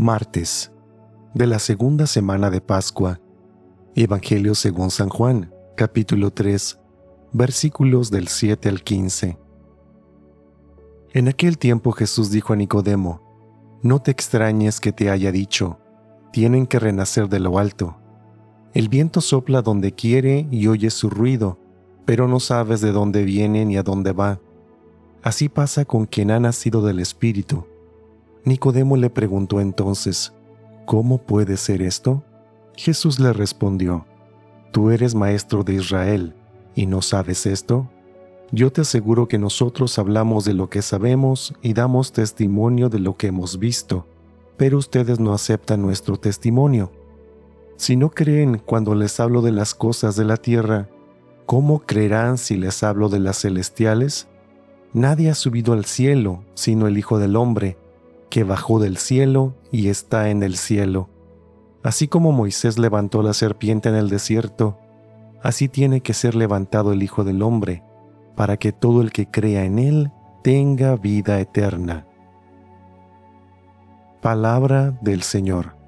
Martes de la segunda semana de Pascua. Evangelio según San Juan, capítulo 3, versículos del 7 al 15. En aquel tiempo Jesús dijo a Nicodemo, No te extrañes que te haya dicho, tienen que renacer de lo alto. El viento sopla donde quiere y oyes su ruido, pero no sabes de dónde viene ni a dónde va. Así pasa con quien ha nacido del Espíritu. Nicodemo le preguntó entonces, ¿Cómo puede ser esto? Jesús le respondió, Tú eres maestro de Israel, ¿y no sabes esto? Yo te aseguro que nosotros hablamos de lo que sabemos y damos testimonio de lo que hemos visto, pero ustedes no aceptan nuestro testimonio. Si no creen cuando les hablo de las cosas de la tierra, ¿cómo creerán si les hablo de las celestiales? Nadie ha subido al cielo sino el Hijo del Hombre, que bajó del cielo y está en el cielo. Así como Moisés levantó la serpiente en el desierto, así tiene que ser levantado el Hijo del Hombre, para que todo el que crea en él tenga vida eterna. Palabra del Señor.